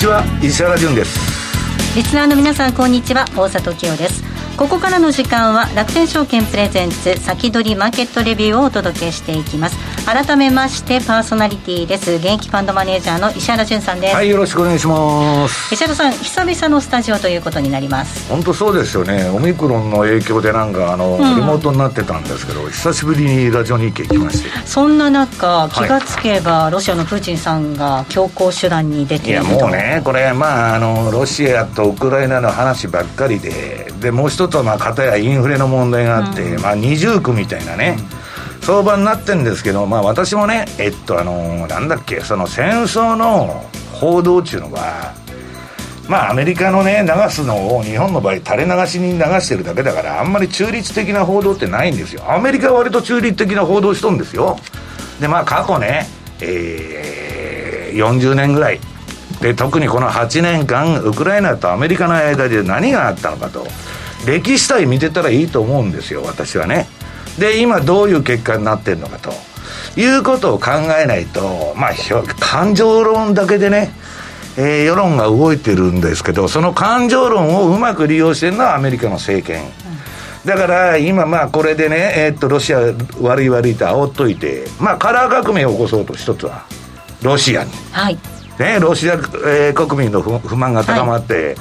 にちは石原潤です。リスナーの皆さんこんにちは。大里清です。ここからの時間は楽天証券プレゼンツ先取りマーケットレビューをお届けしていきます。改めましてパーソナリティです。現役ファンドマネージャーの石原潤さんです。はいよろしくお願いします。石原さん久々のスタジオということになります。本当そうですよね。オミクロンの影響でなんかあの、うん、リモートになってたんですけど久しぶりにラジオ日経来まして。そんな中気がつけば、はい、ロシアのプーチンさんが強硬手段に出ているいやもうねこれまああのロシアとウクライナの話ばっかりででもう一つはまあ片やインフレの問題があって、うん、まあ二重苦みたいなね、うん、相場になってるんですけど、まあ、私もねえっとあのなんだっけその戦争の報道っていうのはまあアメリカのね流すのを日本の場合垂れ流しに流してるだけだからあんまり中立的な報道ってないんですよ。アメリカは割と中立的な報道しとんですよ。でまあ過去ねえー、40年ぐらい。で特にこの8年間ウクライナとアメリカの間で何があったのかと。歴史さえ見てたらいいと思うんですよ私はね。で今どういう結果になってるのかということを考えないとまあ感情論だけでねえー、世論が動いてるんですけどその感情論をうまく利用してるのはアメリカの政権、だから今まあこれでね、えー、っとロシア悪い悪いと煽っといてまあカラー革命を起こそうと一つはロシアに、はい。ね、ロシア、えー、国民の不満が高まって、はい、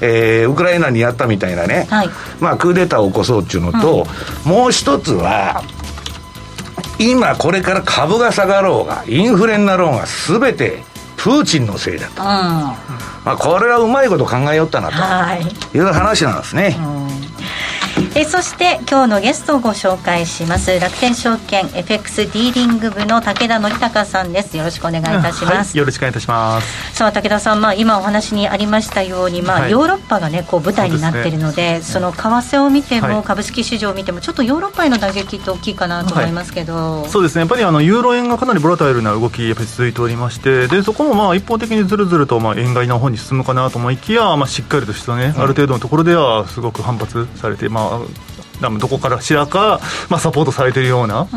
えー、ウクライナにやったみたいなね、はい、まあ、クーデターを起こそうっていうのと、うん、もう一つは、今これから株が下がろうが、インフレになろうが、すべてプーチンのせいだと。うん、まあ、これはうまいこと考えよったなとい。う話なんですね。えそして今日のゲストをご紹介します。楽天証券 FX ディーリング部の武田則孝さんです。よろしくお願いいたします、はい、よろしくお願いいたします。さあ武田さん、まあ、今お話にありましたように、まあ、はい、ヨーロッパがねこう舞台になっているのでそ、ね,、の為替を見ても、はい、株式市場を見てもちょっとヨーロッパへの打撃って大きいかなと思いますけど、そうですね。やっぱりあのユーロ円がかなりボラタイルな動きやっぱり続いておりましてでそこもまあ一方的にずるずるとまあ円買いの方に進むかなと思いきや、まあ、しっかりとしたね、うん、ある程度のところではすごく反発されてまあどこからしらか、まあ、サポートされているような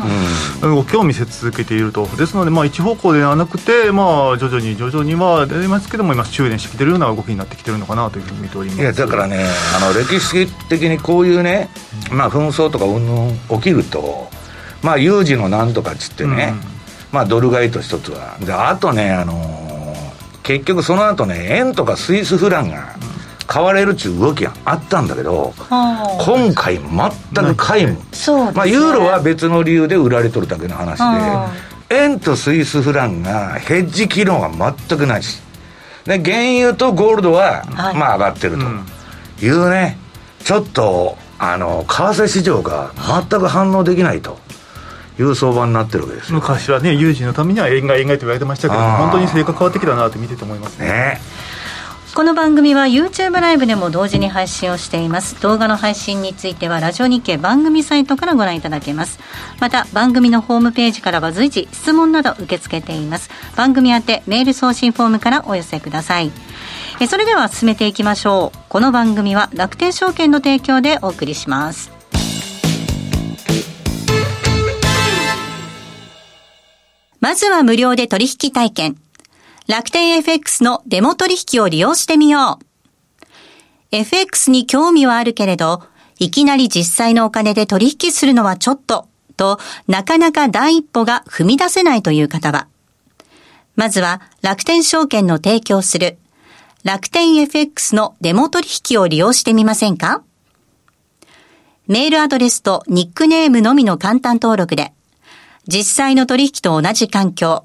動きを見せ続けていると、ですので、まあ、一方向ではなくて、まあ、徐々に徐々には出ますけども、今、修練してきているような動きになってきているのかなというふうに見ております。いやだからね、あの歴史的にこういうね、まあ、紛争とかうんぬん起きると、まあ、有事のなんとかっつってね、うん、まあ、ドル買いと一つは、であとね、あのー、結局その後ね、円とかスイスフランが、うん買われるっていう動きがあったんだけど、今回全く皆無、ね、まあ、ユーロは別の理由で売られとるだけの話で円とスイスフランがヘッジ機能が全くないし。で原油とゴールドは、まあ上がってるというね、ちょっとあの為替市場が全く反応できないと。いう相場になってるわけです昔はね有事のためには円買い円買いと言われてましたけど本当に性格変わってきたなと見てて思いますね。ねこの番組は YouTube ライブでも同時に配信をしています。動画の配信についてはラジオ日経番組サイトからご覧いただけます。また番組のホームページからは随時質問など受け付けています。番組宛てメール送信フォームからお寄せください。えそれでは進めていきましょう。この番組は楽天証券の提供でお送りします。まずは無料で取引体験。楽天 FX のデモ取引を利用してみよう。FX に興味はあるけれど、いきなり実際のお金で取引するのはちょっと、となかなか第一歩が踏み出せないという方は、まずは楽天証券の提供する。楽天 FX のデモ取引を利用してみませんか？メールアドレスとニックネームのみの簡単登録で、実際の取引と同じ環境、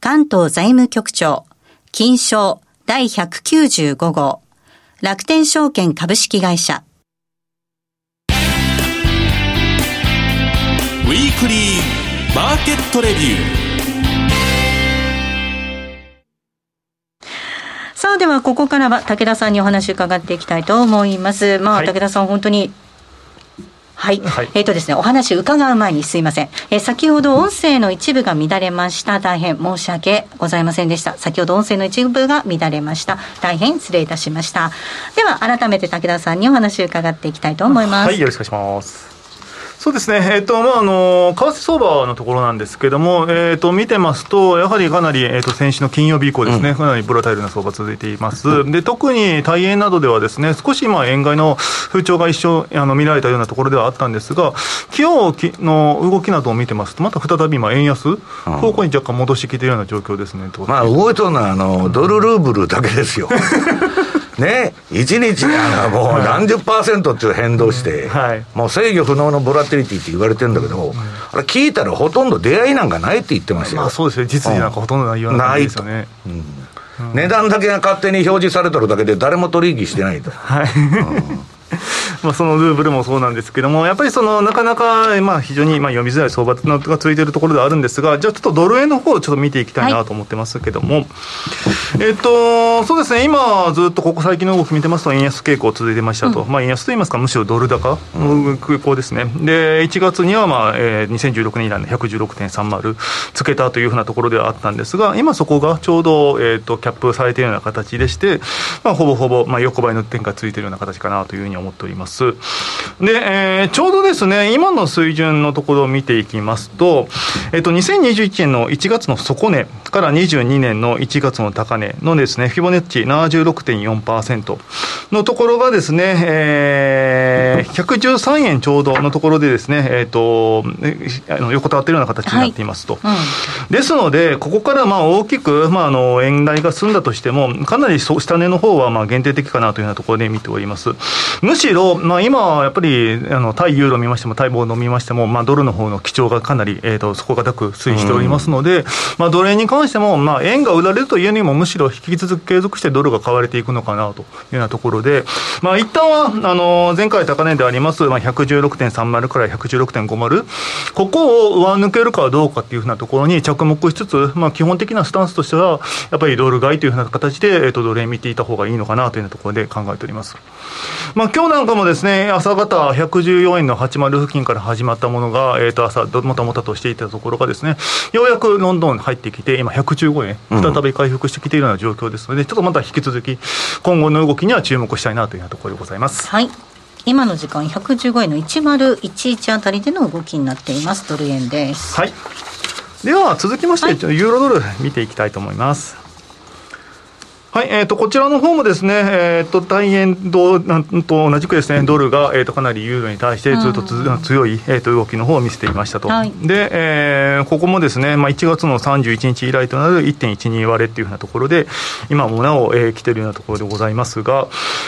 関東財務局長金賞第195号。楽天証券株式会社。ウィークリーマーケットレビュー。さあではここからは武田さんにお話伺っていきたいと思います。まあ、はい、武田さん本当にはい、はい、えっ、ー、とですね、お話伺う前にすいません。えー、先ほど音声の一部が乱れました。大変申し訳ございませんでした。先ほど音声の一部が乱れました。大変失礼いたしました。では、改めて武田さんにお話を伺っていきたいと思います。はい、よろしくお願いします。そうですね、えっ、ー、とまあ、あの為替相場のところなんですけれども、えーと、見てますと、やはりかなり、えーと、先週の金曜日以降ですね、うん、かなりボラタイルな相場続いています、で特に大円などではですね、少し今、円買いの風潮が一生あの見られたようなところではあったんですが、今日の動きなどを見てますと、また再び今、円安方向に若干戻してきているような状況ですね、うん、まあ、動いとるのはあのドルルーブルだけですよ。ね、1日あのもう何十パーセントっていう変動して、はい、もう制御不能のボラティリティって言われてるんだけど、あれ聞いたらほとんど出会いなんかないって言ってましたよ。まあ、そうですね、実になんかほとんどないような感じですよね。うん。値段だけが勝手に表示されてるだけで誰も取引してないと。はい、うん まあそのルーブルもそうなんですけども、やっぱりそのなかなかまあ非常にまあ読みづらい相場が続いているところではあるんですが、じゃあちょっとドル円の方をちょっと見ていきたいなと思ってますけども、はい、えっと、そうですね、今ずっとここ最近の動き見てますと、円安傾向続いてましたと、うん、まあ円安といいますか、むしろドル高の空港ですね。で、1月にはまあ、えー、2016年以来の116.30つけたというふうなところではあったんですが、今そこがちょうど、えっと、キャップされているような形でして、まあほぼほぼ、まあ横ばいの転換ついているような形かなというふうに思っております。。で、えー、ちょうどですね、今の水準のところを見ていきますと、えっ、ー、と、2021年の1月の底値から22年の1月の高値のですね、フィボネッチ76.4%のところがですね、えー、113円ちょうどのところでですね、えっ、ー、と、あの横たわっているような形になっていますと。はいうん、ですので、ここからまあ大きく、まあ、あの円台が済んだとしても、かなり下値の方はまあ限定的かなというようなところで見ております。むしろ、まあ、今、やっぱりあの対ユーロ見ましても、対ボード見ましても、まあ、ドルの方の基調がかなり、えーと、底堅く推移しておりますので、うん、まあ、ドル円に関しても、まあ、円が売られるというよりも、むしろ引き続き継続してドルが買われていくのかなというようなところで、まあ一旦はあの前回高値であります、まあ、116.30から116.50、ここを上抜けるかどうかっていうふうなところに着目しつつ、まあ、基本的なスタンスとしては、やっぱりドル買いというふうな形で、えーと、ドル円見ていた方がいいのかなというようなところで考えております。まあ今日なんかもですね、朝方114円の80付近から始まったものが、えー、と朝、もたもたとしていたところがですね、ようやくロンドン入ってきて、今115円、再び回復してきているような状況ですので、うん、ちょっとまた引き続き、今後の動きには注目したいなというようなところでございます。はい。今の時間115円の1011あたりでの動きになっています。ドル円です。はい。では続きまして、はい、ユーロドル見ていきたいと思いますはい、えーと、こちらの方もですね、えーと、大円とと同じくですねドルが、えーと、かなりユーロに対してずっとつ、うん、強い、えー、と動きの方を見せていましたと、はい、で、えー、ここもですね、まあ、1月の31日以来となる1.12割れっていうふうなところで、今もなお、えー、来てるようなところでございますが、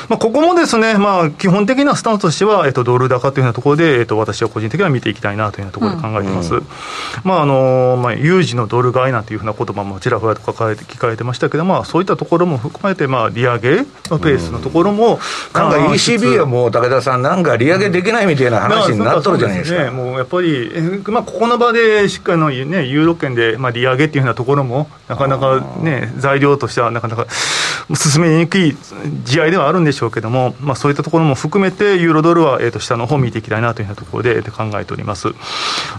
まあ、ここもですね、まあ、基本的なスタンスとしては、えー、とドル高というようなところで、えー、と私は個人的には見ていきたいなというようなところで考えています。うん、まああのまあ、有事のドル買いなんていうふうな言葉もちらほらと書かれて聞かれてましたけど、まあ、そういったところも含めて、まあ、利上げのペースのところも、なんか ECB はもう武田さん、なんか利上げできないみたいな話になっとるじゃないですか。ね、もうやっぱり、まあ、ここの場でしっかりの、ね、ユーロ圏で、まあ、利上げっていうようなところも、なかなかね、材料としてはなかなか進めにくい試合ではあるんでしょうけども、まあ、そういったところも含めて、ユーロドルは、えー、と下の方を見ていきたいなというようなところで考えております。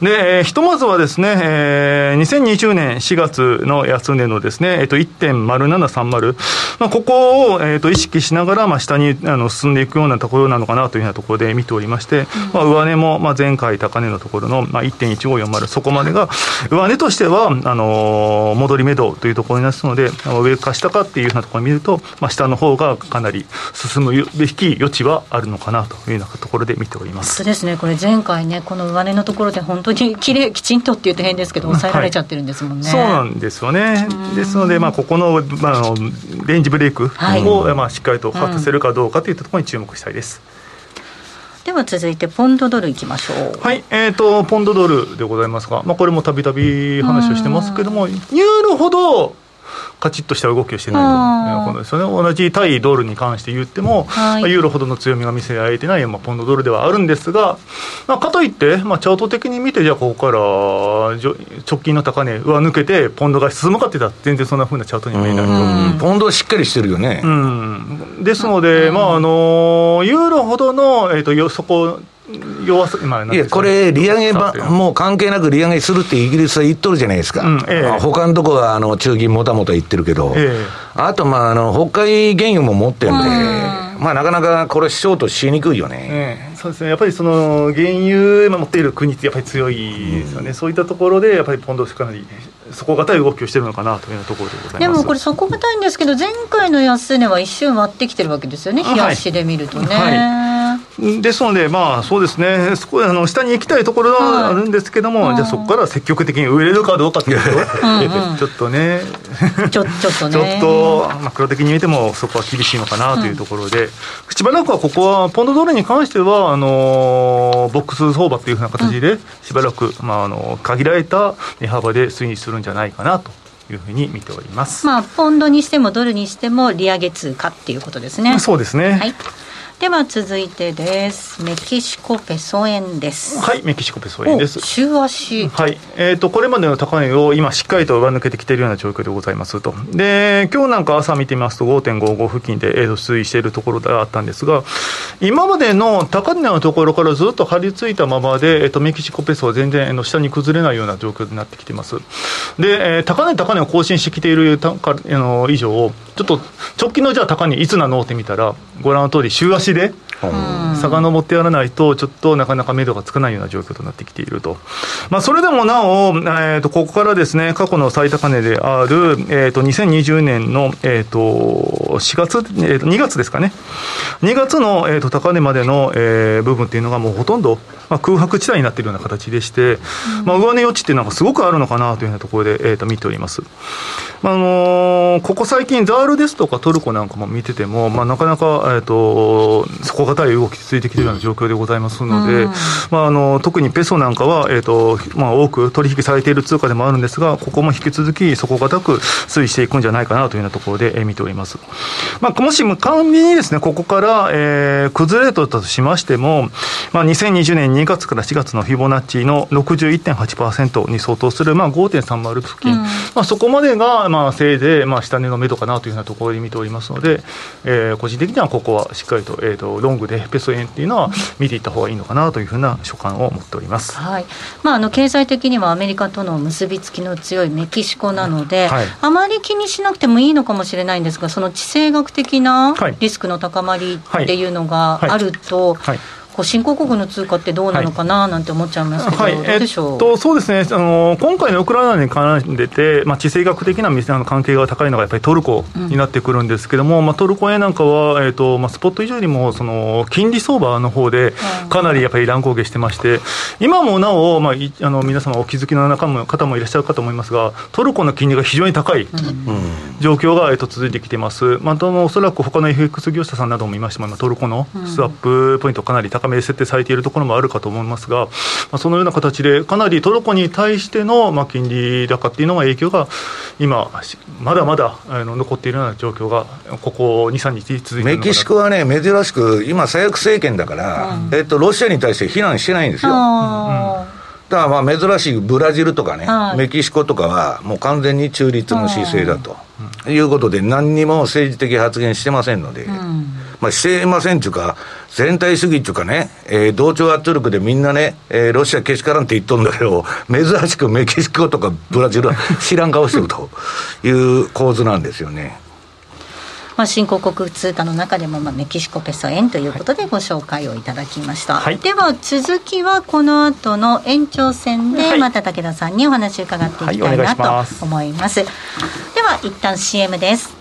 で、えー、ひとまずはですね、えー、2020年4月の安値のですね、えー、と1.0730、まあ、ここを、えー、と意識しながら、まあ、下にあの進んでいくようなところなのかなというようなところで見ておりまして、まあ、上値も、まあ、前回高値のところの、まあ、1.1540、そこまでが、上値としてはあの戻り目処というところになりますので、上か下かっていうようなところに見見ると、まあ、下の方がかなり進むべき余地はあるのかなというようなところで見ております。そうですね、これ、前回ね、この上値のところで本当にきれい、きちんとって言うと変ですけど、抑えられちゃってるんですもんね。はい、そうなんですよね。ですので、まあ、ここの、まあ、のレンジブレイクを、はい、まあ、しっかりと果たせるかどうかといったところに注目したいです。では続いてポンドドルいきましょう。はい。えーと、ポンドドルでございますが、まあ、これもたびたび話をしてますけどもユーロほどカチッとした動きをしてないということですよね、同じ対ドルに関して言っても、はい、ユーロほどの強みが見せられてない、まあ、ポンドドルではあるんですが、まあ、かといって、まあ、チャート的に見て、じゃあ、ここから直近の高値、上抜けて、ポンドが進むかって言ったら、全然そんなふうなチャートに見えない。ポンドはしっかりしてるよね。うん、ですので、まああのユーロほどの、えーと、とそこ弱さ、まあ、いや、これ、利上げば、もう関係なく利上げするってイギリスは言っとるじゃないですか。うんええ、他のとこはあの中銀もたもた言ってるけど、え、あと、まあ、あの、北海原油も持ってるんで、まあ、なかなかこれ、ショートしにくいよね。そうですね、やっぱりその原油持っている国ってやっぱり強いですよね、うん、そういったところで、やっぱりポンドかなり底堅い動きをしてるのかなというところでございます。でもこれ、底堅いんですけど、前回の安値は一瞬割ってきてるわけですよね、冷やしで見るとね。はい。はいですので、まあ、そうですね、そこあの下に行きたいところはあるんですけども、はい、じゃあ、そこから積極的に売れるかどうかというと、ちょっとね、ちょちょっとね、ちょっと、マクロ的に見ても、そこは厳しいのかなというところで、うん、しばらくはここは、ポンドドルに関しては、あのボックス相場っていうふうな形で、しばらく、まあ、あの限られた値幅で推移するんじゃないかなと。いうふうに見ております。まあ、ポンドにしてもドルにしても利上げ通貨っていうことですね。そうですね。はい。では続いてです。メキシコペソ円です。はいメキシコペソ円です。週足。はいえっ、ー、とこれまでの高値を今しっかりと上抜けてきているような状況でございますと。で今日なんか朝見てみますと5.55付近で、えー、推移しているところであったんですが今までの高値のところからずっと張り付いたままで、えーと、メキシコペソは全然、えー、下に崩れないような状況になってきています。で、えー、高値高値を更新してきているたかあの以上ちょっと直近のじゃあ高値いつなの？って見たらご覧の通り週足で遡ってやらないとちょっとなかなか目処がつかないような状況となってきていると、まあ、それでもなお、えー、とここからですね過去の最高値である、えー、と2020年の、えー、と4月、えー、と2月ですかね。2月の、えー、と高値までの、えー、部分っていうのがもうほとんど、まあ、空白地帯になっているような形でして、まあ、上値余地っていうのがすごくあるのかなというようなところで、えー、と見ております。まあのー、ここ最近、ザールですとかトルコなんかも見てても、まあ、なかなか、えーと、底堅い動き続いてきているような状況でございますので、うん、まあ、あの特にペソなんかは、えーとまあ、多く取引されている通貨でもあるんですが、ここも引き続き底堅く推移していくんじゃないかなというようなところで、えー、見ております。まあ、もし仮にですね、ここから、えー、崩れたとしましても、まあ、2020年2月から4月のフィボナッチの61.8%に相当する、まあ、5.30付近、うん、まあ、そこまでが、まあ、せいぜい、まあ、下値の目処かなというようなところで見ておりますので、えー、個人的にはここはしっかりと,、えーと、ロングでペソ円っていうのは見ていった方がいいのかなというふうな所感を持っております、はい。まあ、あの経済的にはアメリカとの結びつきの強いメキシコなので、はい、あまり気にしなくてもいいのかもしれないんですがその地政学的なリスクの高まりっていうのがあると、はいはいこう新興国の通貨ってどうなのかななんて思っちゃいますけど、はい、どうでしょう、えっと、そうですね。あの、今回のウクライナに関でて、まあ、地政学的なの関係が高いのがやっぱりトルコになってくるんですけれども、うん、まあ、トルコ円なんかは、えっとまあ、スポット以上にもその金利相場の方で、かなりやっぱり乱高下してまして、今もなお、まあ、あの皆様お気づきの中も方もいらっしゃるかと思いますが、トルコの金利が非常に高い状況が、えっと、続いてきてます。まあ、おそらく他の FX 業者さんなども見ましても、トルコのスワップポイントかなり高めで設定されているるところもあるかと思いますが、まあ、そのような形で、かなりトルコに対しての、まあ、金利高っていうのが影響が今、まだまだあの残っているような状況が、ここ2、3日続いてメキシコはね、珍しく、今、左翼政権だから、うん、えっと、ロシアに対して非難してないんですよ。だからまあ珍しいブラジルとかね、はい、メキシコとかは、もう完全に中立の姿勢だと、いうことで、何にも政治的発言してませんので、うん、まあ、してませんというか、全体主義っていうかね、えー、同調圧力でみんなね、えー、ロシアけしからんって言っとんだけど、珍しくメキシコとかブラジルは 知らん顔してるという構図なんですよね。まあ、新興国通貨の中でも、まあ、メキシコペソ円ということでご紹介をいただきました、はい、では続きはこの後の延長戦でまた武田さんにお話を伺っていきたいなと思います、はい、では一旦 CM です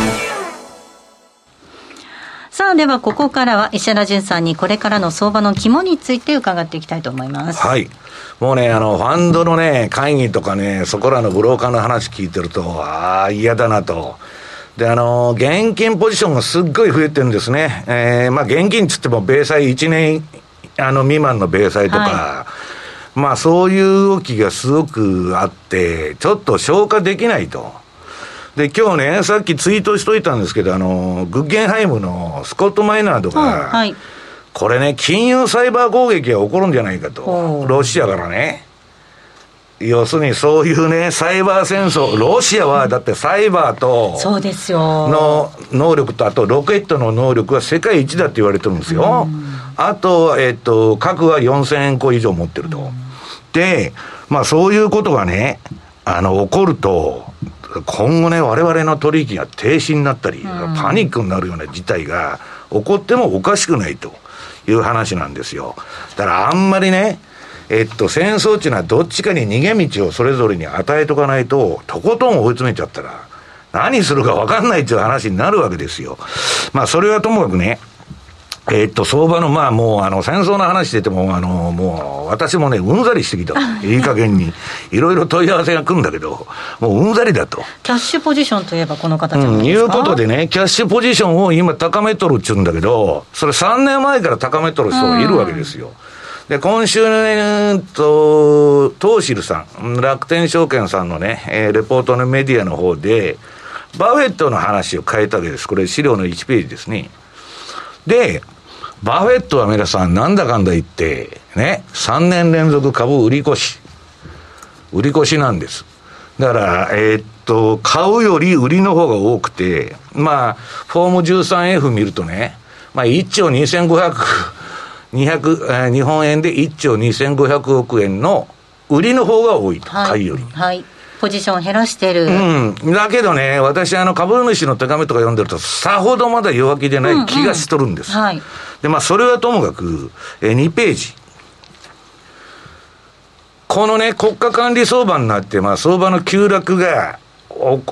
さあ、ではここからは石原淳さんにこれからの相場の肝について伺っていきたいと思います。はい。もうね、あの、ファンドのね、会議とかね、そこらのブローカーの話聞いてると、ああ、嫌だなと。で、あの、現金ポジションがすっごい増えてるんですね。えー、まあ、現金つっても、米債1年、あの、未満の米債とか、はい、まあ、そういう動きがすごくあって、ちょっと消化できないと。で、今日ね、さっきツイートしといたんですけど、あの、グッゲンハイムのスコット・マイナードが、はい、これね、金融サイバー攻撃が起こるんじゃないかと、ロシアからね。要するにそういうね、サイバー戦争、ロシアはだってサイバーと、そうですよ。の能力と、あとロケットの能力は世界一だって言われてるんですよ。あと、えっと、核は4000個以上持ってると。で、まあそういうことがね、あの、起こると、今後ね、我々の取引が停止になったり、パニックになるような事態が起こってもおかしくないという話なんですよ。だからあんまりね、えっと、戦争っていうのはどっちかに逃げ道をそれぞれに与えとかないと、とことん追い詰めちゃったら、何するか分かんないっていう話になるわけですよ。まあ、それはともかくね、えー、っと、相場の、まあもう、あの、戦争の話してても、あの、もう、私もね、うんざりしてきた。いい加減に。いろいろ問い合わせが来るんだけど、もううんざりだと。キャッシュポジションといえばこの方じゃないですか、うん、いうことでね、キャッシュポジションを今高めとるっちゅうんだけど、それ3年前から高めとる人がいるわけですよ。で、今週ね、と、トーシルさん、楽天証券さんのね、えー、レポートのメディアの方で、バフェットの話を書いたわけです。これ資料の1ページですね。で、バフェットは皆さん、なんだかんだ言って、ね、3年連続株売り越し。売り越しなんです。だから、えー、っと、買うより売りの方が多くて、まあ、フォーム 13F 見るとね、まあ、1兆2500、200、えー、日本円で1兆2500億円の売りの方が多いと、はい、買いより。はいポジション減らしてる。うん。だけどね、私、あの、株主の手紙とか読んでると、さほどまだ弱気でない気がしとるんです。うんうん、はい。で、まあ、それはともかく、えー、2ページ。このね、国家管理相場になって、まあ、相場の急落が、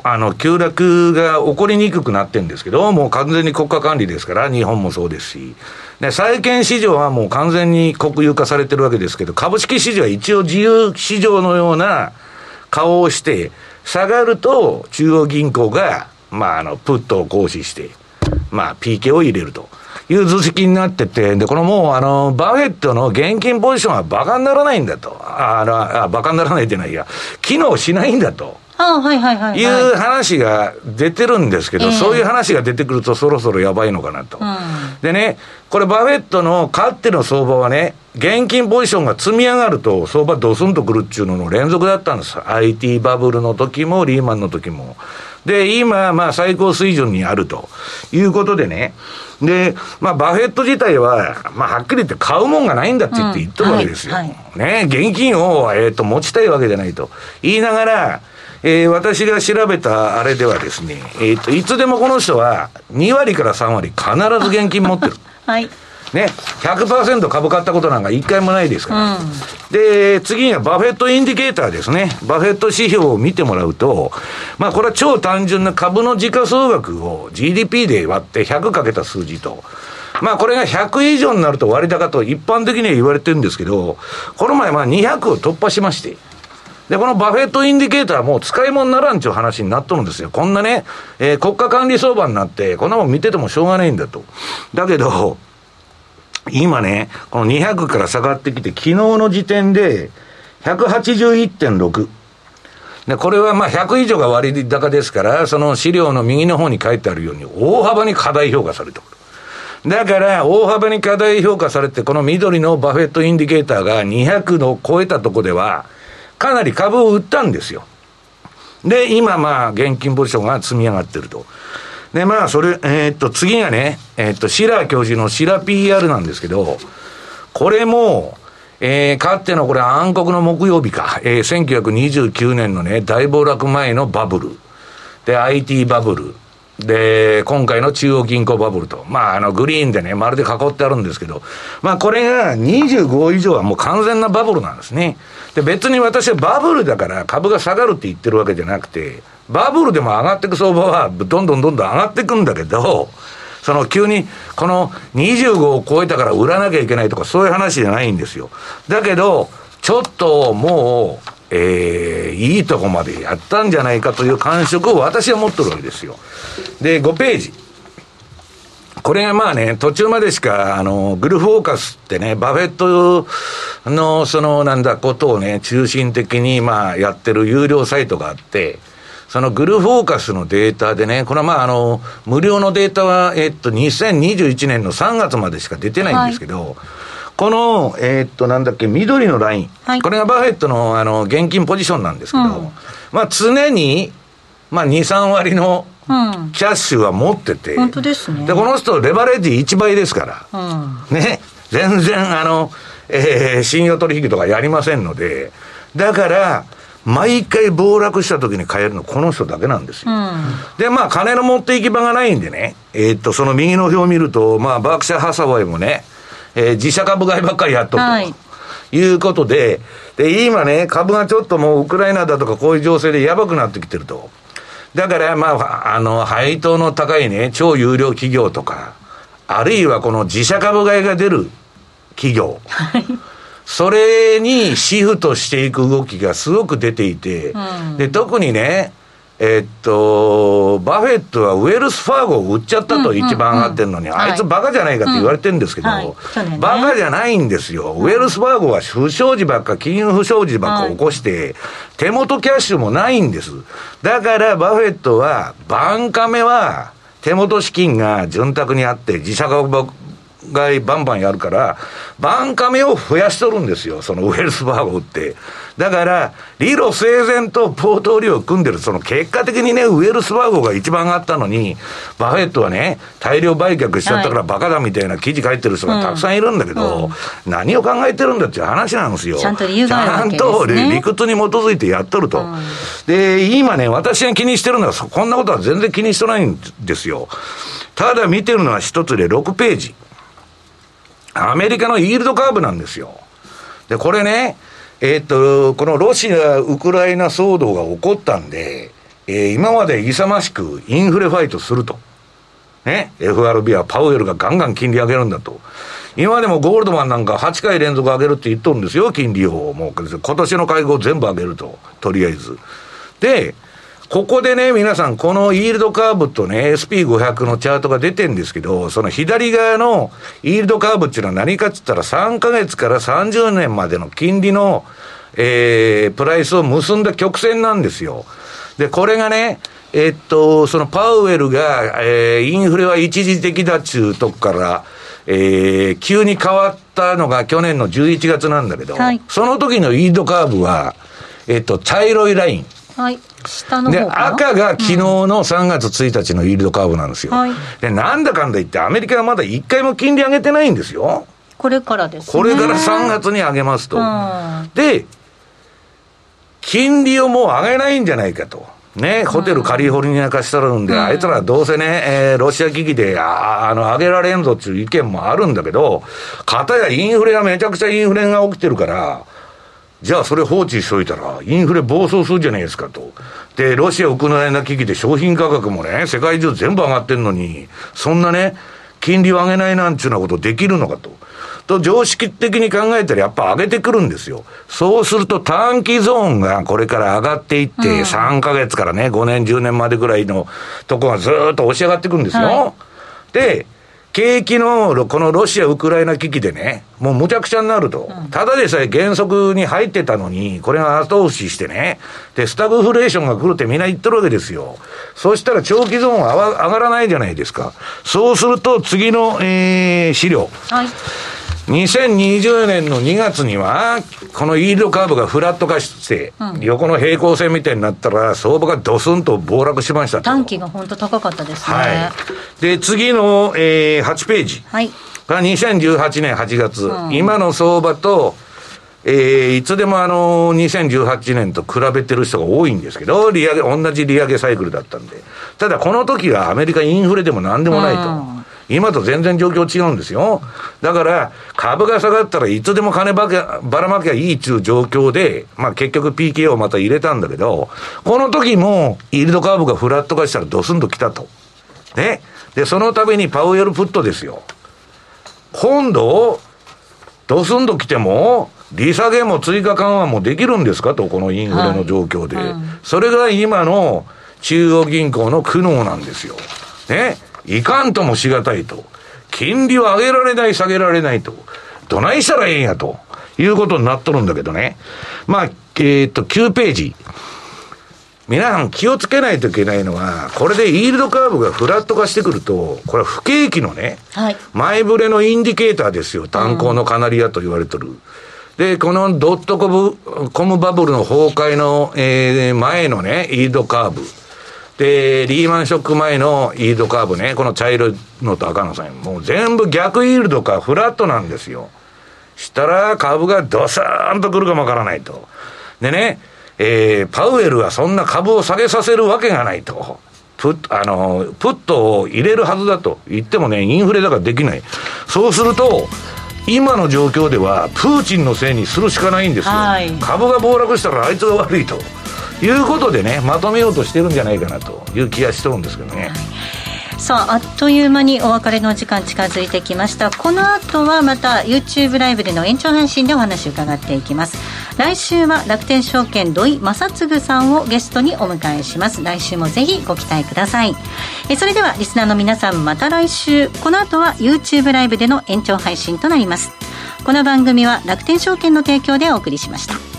あの、急落が起こりにくくなってるんですけど、もう完全に国家管理ですから、日本もそうですし。で、債券市場はもう完全に国有化されてるわけですけど、株式市場は一応自由市場のような顔をして、下がると中央銀行が、まあ、あの、プットを行使して、まあ、PK を入れると。いう図式になってて、で、このもう、あの、バフェットの現金ポジションは馬鹿にならないんだと。あ、あ、馬鹿にならないじゃないや。機能しないんだと。あはいはいはい、いう話が出てるんですけど、そういう話が出てくるとそろそろやばいのかなと。うん、でね、これバフェットのかつての相場はね、現金ポジションが積み上がると相場ドスンとくるっていうのの連続だったんです。IT バブルの時もリーマンの時も。で、今、まあ、最高水準にあるということでね。で、まあ、バフェット自体は、まあ、はっきり言って買うもんがないんだって言って言ってるわけですよ。うんはいね、現金を、えっ、と、持ちたいわけじゃないと言いながら、えー私が調べたあれではですね、えっ、と、いつでもこの人は2割から3割必ず現金持ってる。はい。ね、100%株買ったことなんか一回もないですから。で、次にはバフェットインディケーターですね。バフェット指標を見てもらうと、まあこれは超単純な株の時価総額を GDP で割って100かけた数字と。まあこれが100以上になると割高と一般的には言われてるんですけど、この前まあ200を突破しまして。で、このバフェットインディケーターもう使い物にならんちゅう話になっとるんですよ。こんなね、えー国家管理相場になって、こんなもん見ててもしょうがないんだと。だけど、今ね、この200から下がってきて、昨日の時点で181.6。で、これはまあ100以上が割高ですから、その資料の右の方に書いてあるように、大幅に過大評価されておる。だから、大幅に過大評価されて、この緑のバフェットインディケーターが200の超えたとこでは、かなり株を売ったんですよ。で、今まあ、現金ポジションが積み上がってると。で、まあ、それ、えーっと、次がね、えーっと、シラー教授のシラ ー PER なんですけど、これも、えー、かってのこれ暗黒の木曜日か、えー、1929年のね、大暴落前のバブル。で、IT バブル。で、今回の中央銀行バブルと。まあ、あの、グリーンでね、まるで囲ってあるんですけど、まあ、これが25以上はもう完全なバブルなんですね。で、別に私はバブルだから株が下がるって言ってるわけじゃなくて、バブルでも上がっていく相場は、どんどんどんどん上がっていくんだけど、その急に、この25を超えたから売らなきゃいけないとか、そういう話じゃないんですよ。だけど、ちょっともう、えー、いいとこまでやったんじゃないかという感触を私は持ってるわけですよ。で、5ページ。これがまあね、途中までしか、あの、グルフォーカスってね、バフェットの、その、なんだ、ことをね、中心的に、まあ、やってる有料サイトがあって、そのグルフォーカスのデータでね、これはまあ、あの、無料のデータは、えっと、2021年の3月までしか出てないんですけど、この、えっと、なんだっけ、緑のライン、はいこれがバフェットの、あの、現金ポジションなんですけど、うんまあ、常に、まあ、2、3割のうん。キャッシュは持ってて、本当ですね。で、この人、レバレッジ1倍ですから、うん。ね、全然、あの、えー信用取引とかやりませんので、だから、毎回暴落した時に買えるの、この人だけなんですよ。うん。で、まあ、金の持って行き場がないんでね、えーっと、その右の表を見ると、まあ、バークシャー・ハサウェイもね、えー自社株買いばっかりやっとると。はいいうことで、で、今ね、株がちょっともうウクライナだとかこういう情勢でやばくなってきてると。だから、まあ、あの、配当の高いね、超有料企業とか、あるいはこの自社株買いが出る企業。それにシフトしていく動きがすごく出ていて、うんで、特にね、えっと、バフェットはウェルスファーゴを売っちゃったと一番上がってるのに、はいあいつバカじゃないかって言われてるんですけど、うんはいバカじゃないんですよ。ウェルスファーゴは不祥事ばっか、金融不祥事ばっか起こして、手元キャッシュもないんです。だからバフェットは、バンカメは、手元資金が潤沢にあって、自社株買いバンバンやるから、バンカメを増やしとるんですよ、そのウェルスファーゴ売って。だから、理路整然とポートフォリオを組んでる、その結果的にね、ウェルスファーゴが一番上がったのに、バフェットはね、大量売却しちゃったからバカだみたいな記事書いてる人がたくさんいるんだけど、何を考えてるんだっていう話なんですよ。ちゃんと理由があるねちゃんと理屈に基づいてやっとると。で、今ね、私が気にしてるのは、そこんなことは全然気にしてないんですよ。ただ見てるのは一つで6ページ。アメリカのイールドカーブなんですよ。で、これね、えーっと、このロシア・ウクライナ騒動が起こったんで、えー今まで勇ましくインフレファイトすると。ね、FRB はパウエルがガンガン金利上げるんだと。今でもゴールドマンなんか8回連続上げるって言っとるんですよ、金利を。もう今年の会合全部上げると。とりあえず。で、ここでね、皆さん、このイールドカーブとね、SP500 のチャートが出てんですけど、その左側のイールドカーブっていうのは何かって言ったら、3ヶ月から30年までの金利の、えー、プライスを結んだ曲線なんですよ。で、これがね、えっと、そのパウエルが、えー、インフレは一時的だっちゅうとこから、えー、急に変わったのが去年の11月なんだけど、はいその時のイールドカーブは、えっと、茶色いライン。はい。下ので、赤が昨日の3月1日のイールドカーブなんですよ。はいで、なんだかんだ言って、アメリカはまだ1回も金利上げてないんですよ。これからですね。これから3月に上げますと。うんで、金利をもう上げないんじゃないかと。ね、ホテルカリフォルニア化したるんで、あいつらどうせね、えーロシア危機で、あーあの、上げられんぞっていう意見もあるんだけど、かたやインフレがめちゃくちゃインフレが起きてるから、じゃあそれ放置しといたら、インフレ暴走するじゃないですかと。で、ロシア、ウクライナ危機で商品価格もね、世界中全部上がってんのに、そんなね、金利を上げないなんちゅうなことできるのかと。と、常識的に考えたらやっぱ上げてくるんですよ。そうすると短期ゾーンがこれから上がっていって、3ヶ月からね、5年、10年までぐらいのとこがずーっと押し上がってくるんですよ。はで、景気の、このロシア、ウクライナ危機でね、もうむちゃくちゃになると。ただでさえ減速に入ってたのに、これが後押ししてね、で、スタグフレーションが来るってみんな言ってるわけですよ。そしたら長期ゾーンは上が上がらないじゃないですか。そうすると、次の、えー、資料。はい。2020年の2月には、このイールドカーブがフラット化して、横の平行線みたいになったら、相場がドスンと暴落しましたと。短期が本当高かったですね。はい。で、次の、えー、8ページ。はい。が2018年8月、今の相場と、えーいつでもあの2018年と比べてる人が多いんですけど、利上げ、同じ利上げサイクルだったんで。ただこの時はアメリカインフレでも何でもないと。うん今と全然状況違うんですよ。だから、株が下がったらいつでも金ばけばらまきゃいいっていう状況で、まあ結局 PK をまた入れたんだけど、この時も、イールドカーブがフラット化したらドスンと来たと。ね。で、その度にパウエルプットですよ。今度、ドスンと来ても、利下げも追加緩和もできるんですかと、このインフレの状況で。はいうんそれが今の中央銀行の苦悩なんですよ。ね。いかんともしがたいと。金利を上げられない、下げられないと。どないしたらええんやと。いうことになっとるんだけどね。まあ、えっと、9ページ。皆さん気をつけないといけないのは、これでイールドカーブがフラット化してくると、これは不景気のね、はい。前触れのインディケーターですよ。炭鉱のカナリアと言われてる。で、このドットコムコムバブルの崩壊の、えー前のね、イールドカーブ。で、リーマンショック前のイールドカーブね、この茶色いのと赤の線。もう全部逆イールドかフラットなんですよ。したら株がドサーンと来るかもわからないと。でね、えーパウエルはそんな株を下げさせるわけがないと。プッあの、プットを入れるはずだと言ってもね、インフレだからできない。そうすると、今の状況では、プーチンのせいにするしかないんですよ。はい株が暴落したらあいつが悪いと。いうことでね、まとめようとしてるんじゃないかなという気がしてるんですけどね。さあ、あっという間にお別れの時間近づいてきました。この後はまた YouTube ライブでの延長配信でお話を伺っていきます。来週は楽天証券土井正嗣さんをゲストにお迎えします。来週もぜひご期待ください。えそれではリスナーの皆さんまた来週。この後は YouTube ライブでの延長配信となります。この番組は楽天証券の提供でお送りしました。